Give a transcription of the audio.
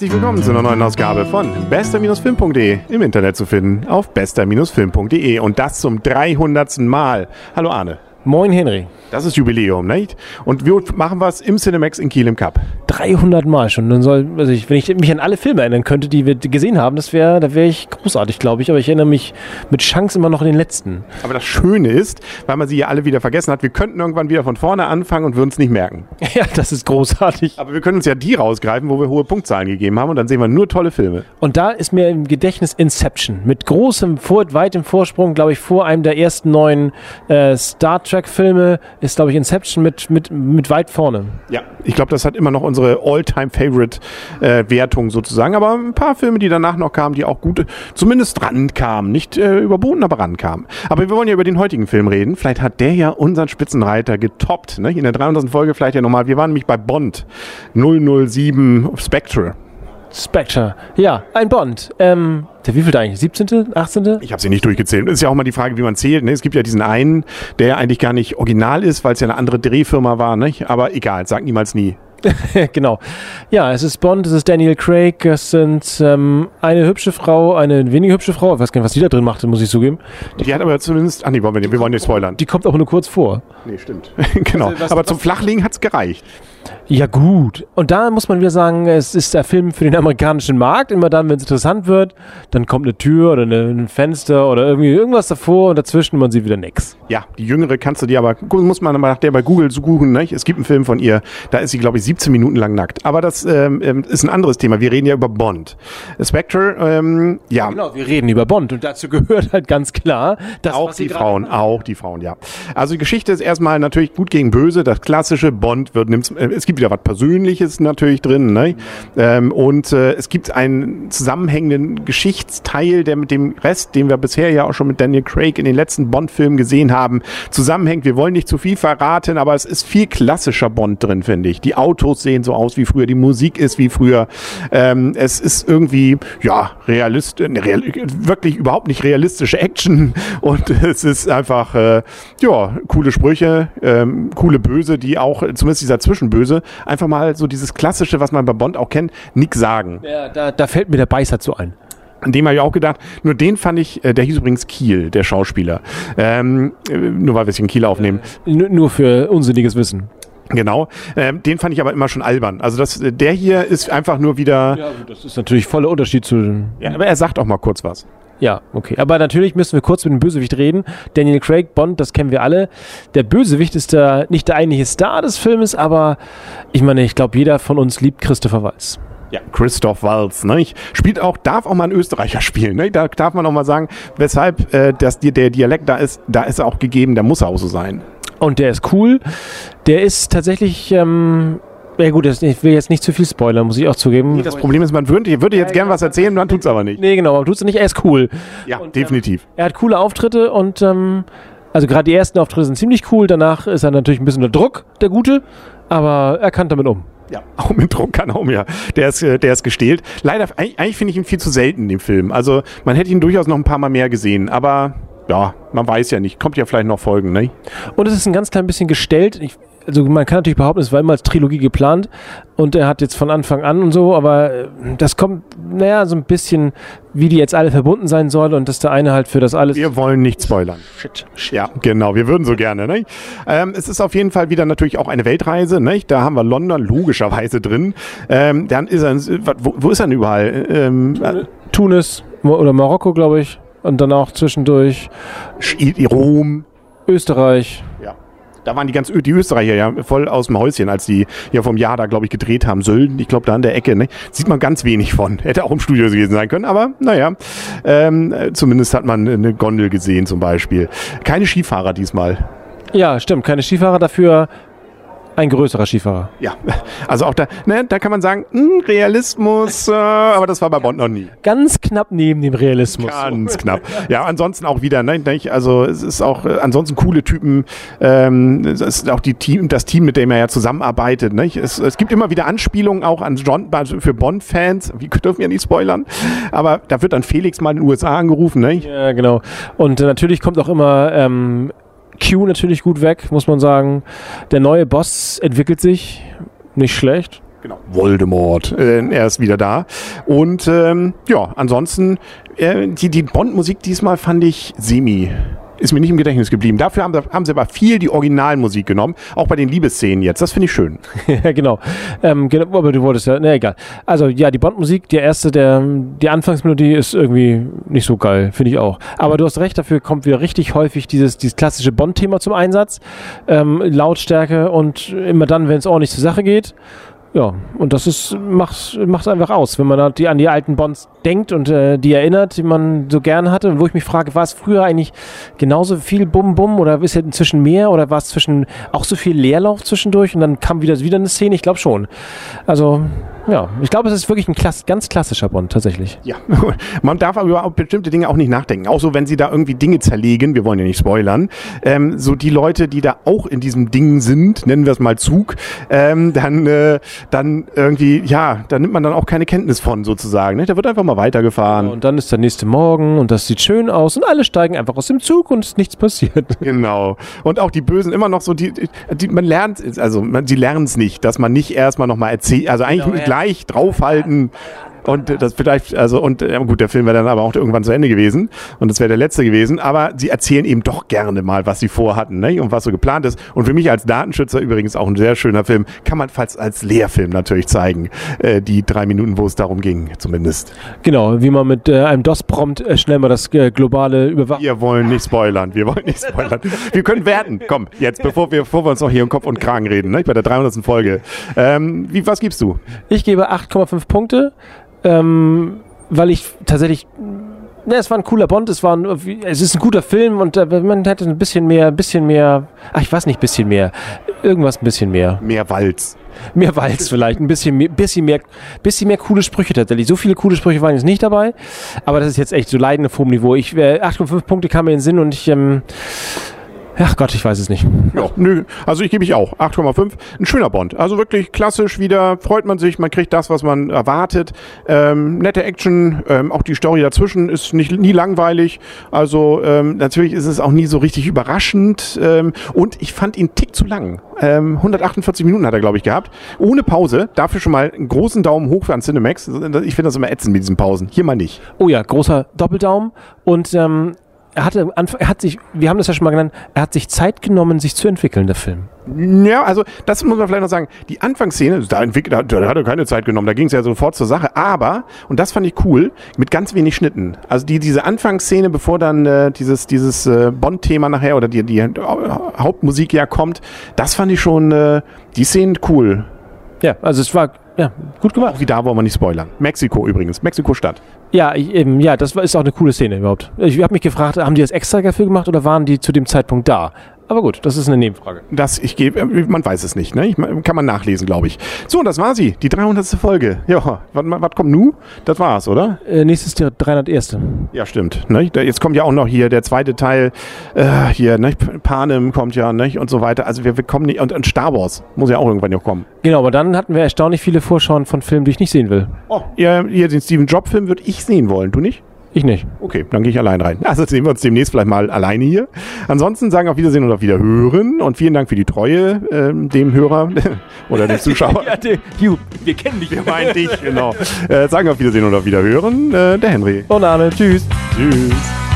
Herzlich willkommen zu einer neuen Ausgabe von bester-film.de im Internet zu finden auf bester-film.de und das zum 300. Mal. Hallo Arne. Moin Henry. Das ist Jubiläum, nicht? Und wir machen was im Cinemax in Kiel im Cup. 300 Mal schon. Dann soll, also ich, wenn ich mich an alle Filme erinnern könnte, die wir gesehen haben, das wäre, da wäre ich großartig, glaube ich. Aber ich erinnere mich mit Chance immer noch an den letzten. Aber das Schöne ist, weil man sie ja alle wieder vergessen hat, wir könnten irgendwann wieder von vorne anfangen und würden es nicht merken. Ja, das ist großartig. Aber wir können uns ja die rausgreifen, wo wir hohe Punktzahlen gegeben haben und dann sehen wir nur tolle Filme. Und da ist mir im Gedächtnis Inception mit großem, vor, weitem Vorsprung, glaube ich, vor einem der ersten neuen äh, Star Trek-Filme ist, glaube ich, Inception mit, mit, mit weit vorne. Ja, ich glaube, das hat immer noch unsere All-Time-Favorite-Wertung äh, sozusagen. Aber ein paar Filme, die danach noch kamen, die auch gut zumindest rankamen. Nicht äh, überboten, aber rankamen. Aber wir wollen ja über den heutigen Film reden. Vielleicht hat der ja unseren Spitzenreiter getoppt. Ne? In der 300. Folge vielleicht ja nochmal. Wir waren nämlich bei Bond 007 Spectre. Spectre. Ja, ein Bond. Ähm, der wievielte eigentlich? 17., 18.? Ich habe sie nicht durchgezählt. Ist ja auch mal die Frage, wie man zählt. Ne? Es gibt ja diesen einen, der eigentlich gar nicht original ist, weil es ja eine andere Drehfirma war. Nicht? Aber egal, sag niemals nie. genau. Ja, es ist Bond, es ist Daniel Craig, es sind ähm, eine hübsche Frau, eine weniger hübsche Frau. Ich weiß gar nicht, was die da drin machte, muss ich zugeben. Die, die hat aber zumindest. Ach nee, wollen wir, nicht, wir wollen nicht spoilern. Die kommt auch nur kurz vor. Nee, stimmt. genau. Also, was, aber was, zum Flachlegen hat es gereicht. Ja, gut. Und da muss man wieder sagen, es ist der Film für den amerikanischen Markt. Immer dann, wenn es interessant wird, dann kommt eine Tür oder eine, ein Fenster oder irgendwie irgendwas davor und dazwischen man sieht wieder nix. Ja, die jüngere kannst du dir aber, muss man nach der bei Google suchen. Ne? Es gibt einen Film von ihr, da ist sie, glaube ich, 17 Minuten lang nackt. Aber das ähm, ähm, ist ein anderes Thema. Wir reden ja über Bond. Spectre, ähm, ja. ja. Genau, wir reden über Bond und dazu gehört halt ganz klar, dass auch die Frauen, auch die Frauen, ja. Also die Geschichte ist erstmal natürlich gut gegen böse. Das klassische Bond wird nimmt, äh, es gibt wieder was Persönliches natürlich drin. Ne? Ähm, und äh, es gibt einen zusammenhängenden Geschichtsteil, der mit dem Rest, den wir bisher ja auch schon mit Daniel Craig in den letzten Bond-Filmen gesehen haben, zusammenhängt. Wir wollen nicht zu viel verraten, aber es ist viel klassischer Bond drin, finde ich. Die Autos sehen so aus wie früher, die Musik ist wie früher. Ähm, es ist irgendwie, ja, realist, äh, real, wirklich überhaupt nicht realistische Action und es ist einfach, äh, ja, coole Sprüche, ähm, coole Böse, die auch, zumindest dieser Zwischenböse, einfach mal so dieses Klassische, was man bei Bond auch kennt, nix sagen. Ja, da, da fällt mir der Beißer zu ein. An dem habe ich auch gedacht, nur den fand ich, äh, der hieß übrigens Kiel, der Schauspieler. Ähm, äh, nur weil wir es in Kiel aufnehmen. Äh, nur für unsinniges Wissen. Genau, ähm, den fand ich aber immer schon albern. Also das, der hier ist einfach nur wieder. Ja, das ist natürlich voller Unterschied zu. Ja, aber er sagt auch mal kurz was. Ja, okay. Aber natürlich müssen wir kurz mit dem Bösewicht reden. Daniel Craig, Bond, das kennen wir alle. Der Bösewicht ist der, nicht der eigentliche Star des Filmes, aber ich meine, ich glaube, jeder von uns liebt Christopher Waltz. Ja, Christoph Waltz, ne? Ich spielt auch, darf auch mal ein Österreicher spielen, ne? Da darf man auch mal sagen, weshalb äh, das, der Dialekt da ist, da ist er auch gegeben, der muss er auch so sein. Und der ist cool. Der ist tatsächlich ähm, ja gut, ich will jetzt nicht zu viel spoilern, muss ich auch zugeben. Nee, das Problem ist, man würde, würde jetzt ja, gern was erzählen, man tut es aber nicht. Nee, genau, man tut es nicht, er ist cool. Ja, und, definitiv. Ähm, er hat coole Auftritte und ähm, also gerade die ersten Auftritte sind ziemlich cool, danach ist er natürlich ein bisschen unter Druck, der Gute, aber er kann damit um. Ja, auch mit Druck kann er um, ja. Der ist, äh, der ist gestählt. Leider, eigentlich finde ich ihn viel zu selten, den Film. Also man hätte ihn durchaus noch ein paar Mal mehr gesehen, aber ja, man weiß ja nicht. Kommt ja vielleicht noch Folgen, ne? Und es ist ein ganz klein bisschen gestellt. Ich, also man kann natürlich behaupten, es war immer als Trilogie geplant und er hat jetzt von Anfang an und so, aber äh, das kommt, naja, so ein bisschen, wie die jetzt alle verbunden sein sollen und dass der eine halt für das alles. Wir wollen nicht spoilern. Shit. Shit. Ja, genau, wir würden so gerne. Ne? Ähm, es ist auf jeden Fall wieder natürlich auch eine Weltreise. Ne? Da haben wir London logischerweise drin. Ähm, dann ist er, wo, wo ist er denn überall? Ähm, Tunis oder Marokko, glaube ich. Und dann auch zwischendurch Rom. Österreich. Ja. Da waren die ganz die Österreicher ja voll aus dem Häuschen, als die ja vom Jahr da, glaube ich, gedreht haben. Sölden, ich glaube, da an der Ecke. Ne? Sieht man ganz wenig von. Hätte auch im Studio gewesen sein können, aber naja. Ähm, zumindest hat man eine Gondel gesehen zum Beispiel. Keine Skifahrer diesmal. Ja, stimmt. Keine Skifahrer dafür ein größerer Skifahrer. Ja, also auch da, ne, da kann man sagen, mh, hm, Realismus, äh, aber das war bei Bond noch nie. Ganz knapp neben dem Realismus. Ganz knapp. Ja, ansonsten auch wieder, ne, also es ist auch äh, ansonsten coole Typen. Ähm, es ist auch die Team, das Team, mit dem er ja zusammenarbeitet. Ne? Es, es gibt immer wieder Anspielungen auch an John, also für Bond-Fans. Wir dürfen ja nicht spoilern, aber da wird dann Felix mal in den USA angerufen. Ne? Ja, genau. Und äh, natürlich kommt auch immer ähm, Q natürlich gut weg, muss man sagen. Der neue Boss entwickelt sich nicht schlecht. Genau. Voldemort, äh, er ist wieder da. Und ähm, ja, ansonsten, äh, die, die Bond-Musik diesmal fand ich semi ist mir nicht im Gedächtnis geblieben. Dafür haben, haben sie aber viel die Originalmusik genommen, auch bei den Liebesszenen jetzt. Das finde ich schön. ja, genau. Ähm, genau. Aber du wolltest ja, ne, egal. Also ja, die Bond-Musik, die erste, der, die Anfangsmelodie ist irgendwie nicht so geil, finde ich auch. Aber du hast recht, dafür kommt wieder richtig häufig dieses, dieses klassische Bond-Thema zum Einsatz. Ähm, Lautstärke und immer dann, wenn es ordentlich zur Sache geht. Ja, und das ist macht macht einfach aus, wenn man da die, an die alten Bonds denkt und äh, die erinnert, die man so gerne hatte. Und wo ich mich frage, war es früher eigentlich genauso viel Bum Bum oder ist es inzwischen mehr oder war es zwischen auch so viel Leerlauf zwischendurch und dann kam wieder wieder eine Szene? Ich glaube schon. Also ja, ich glaube, es ist wirklich ein klass ganz klassischer Bond, tatsächlich. Ja, man darf aber über bestimmte Dinge auch nicht nachdenken. Auch so, wenn sie da irgendwie Dinge zerlegen, wir wollen ja nicht spoilern, ähm, so die Leute, die da auch in diesem Ding sind, nennen wir es mal Zug, ähm, dann, äh, dann irgendwie, ja, da nimmt man dann auch keine Kenntnis von sozusagen. Ne? Da wird einfach mal weitergefahren. und dann ist der nächste Morgen und das sieht schön aus und alle steigen einfach aus dem Zug und ist nichts passiert. Genau. Und auch die Bösen immer noch so, die, die man lernt, also man, sie lernen es nicht, dass man nicht erstmal nochmal erzählt, also eigentlich genau, ja. Gleich draufhalten und das vielleicht, also, und ja, gut, der Film wäre dann aber auch irgendwann zu Ende gewesen und das wäre der letzte gewesen, aber sie erzählen eben doch gerne mal, was sie vorhatten ne? und was so geplant ist. Und für mich als Datenschützer übrigens auch ein sehr schöner Film, kann man fast als Lehrfilm natürlich zeigen, äh, die drei Minuten, wo es darum ging, zumindest. Genau, wie man mit äh, einem DOS-Prompt äh, schnell mal das äh, globale Überwachung. Wir wollen nicht spoilern, wir wollen nicht spoilern. wir können werten, komm, jetzt, bevor wir, bevor wir uns noch hier um Kopf und Kragen reden, ne? bei der 300. Folge. Ähm, wie, was gibst du? Ich gebe 8,5 Punkte ähm, weil ich tatsächlich ne, es war ein cooler Bond, es war ein, es ist ein guter Film und äh, man hätte ein bisschen mehr, ein bisschen mehr, ach ich weiß nicht, ein bisschen mehr, irgendwas ein bisschen mehr. Mehr Walz. Mehr Walz vielleicht, ein bisschen mehr, bisschen mehr, bisschen mehr coole Sprüche tatsächlich. So viele coole Sprüche waren jetzt nicht dabei, aber das ist jetzt echt so leidende auf hohem Niveau. Ich, äh, 8,5 Punkte kam mir in den Sinn und ich, ähm, Ach Gott, ich weiß es nicht. Ja, nö. Also ich gebe ich auch. 8,5. Ein schöner Bond. Also wirklich klassisch wieder. Freut man sich. Man kriegt das, was man erwartet. Ähm, nette Action. Ähm, auch die Story dazwischen ist nicht, nie langweilig. Also ähm, natürlich ist es auch nie so richtig überraschend. Ähm, und ich fand ihn tick zu lang. 148 ähm, Minuten hat er, glaube ich, gehabt. Ohne Pause. Dafür schon mal einen großen Daumen hoch für an Cinemax. Ich finde das immer ätzend mit diesen Pausen. Hier mal nicht. Oh ja, großer Doppeldaumen. Und ähm, er hatte, er hat sich, wir haben das ja schon mal genannt, er hat sich Zeit genommen, sich zu entwickeln, der Film. Ja, also das muss man vielleicht noch sagen. Die Anfangsszene, da, entwickelt, da, da hat er keine Zeit genommen, da ging es ja sofort zur Sache. Aber, und das fand ich cool, mit ganz wenig Schnitten. Also die, diese Anfangsszene, bevor dann äh, dieses, dieses äh, Bond-Thema nachher oder die, die Hauptmusik ja kommt, das fand ich schon, äh, die Szenen cool. Ja, also es war ja, gut gemacht. Auch wie da wollen wir nicht spoilern. Mexiko übrigens, Mexiko-Stadt. Ja, ich, eben, ja, das ist auch eine coole Szene überhaupt. Ich habe mich gefragt, haben die das extra dafür gemacht oder waren die zu dem Zeitpunkt da? Aber gut, das ist eine Nebenfrage. Das, ich gebe, man weiß es nicht, ne? Ich, kann man nachlesen, glaube ich. So, und das war sie, die 300. Folge. Ja, was kommt nu? Das war's, oder? Äh, nächstes Jahr 301. Ja, stimmt. Ne? Jetzt kommt ja auch noch hier der zweite Teil, äh, hier, ne? Panem kommt ja, ne? Und so weiter. Also wir, wir kommen nicht, und, und Star Wars muss ja auch irgendwann noch kommen. Genau, aber dann hatten wir erstaunlich viele Vorschauen von Filmen, die ich nicht sehen will. Oh, ihr, ihr den Steven Job-Film würde ich sehen wollen, du nicht? Ich nicht. Okay, dann gehe ich allein rein. Also sehen wir uns demnächst vielleicht mal alleine hier. Ansonsten sagen auf Wiedersehen und auf Wiederhören und vielen Dank für die Treue ähm, dem Hörer oder dem Zuschauer. ja, der, you, wir kennen dich. Wir meinen dich, genau. Äh, sagen auf Wiedersehen und auf Wiederhören. Äh, der Henry. Und Arne. Tschüss. Tschüss.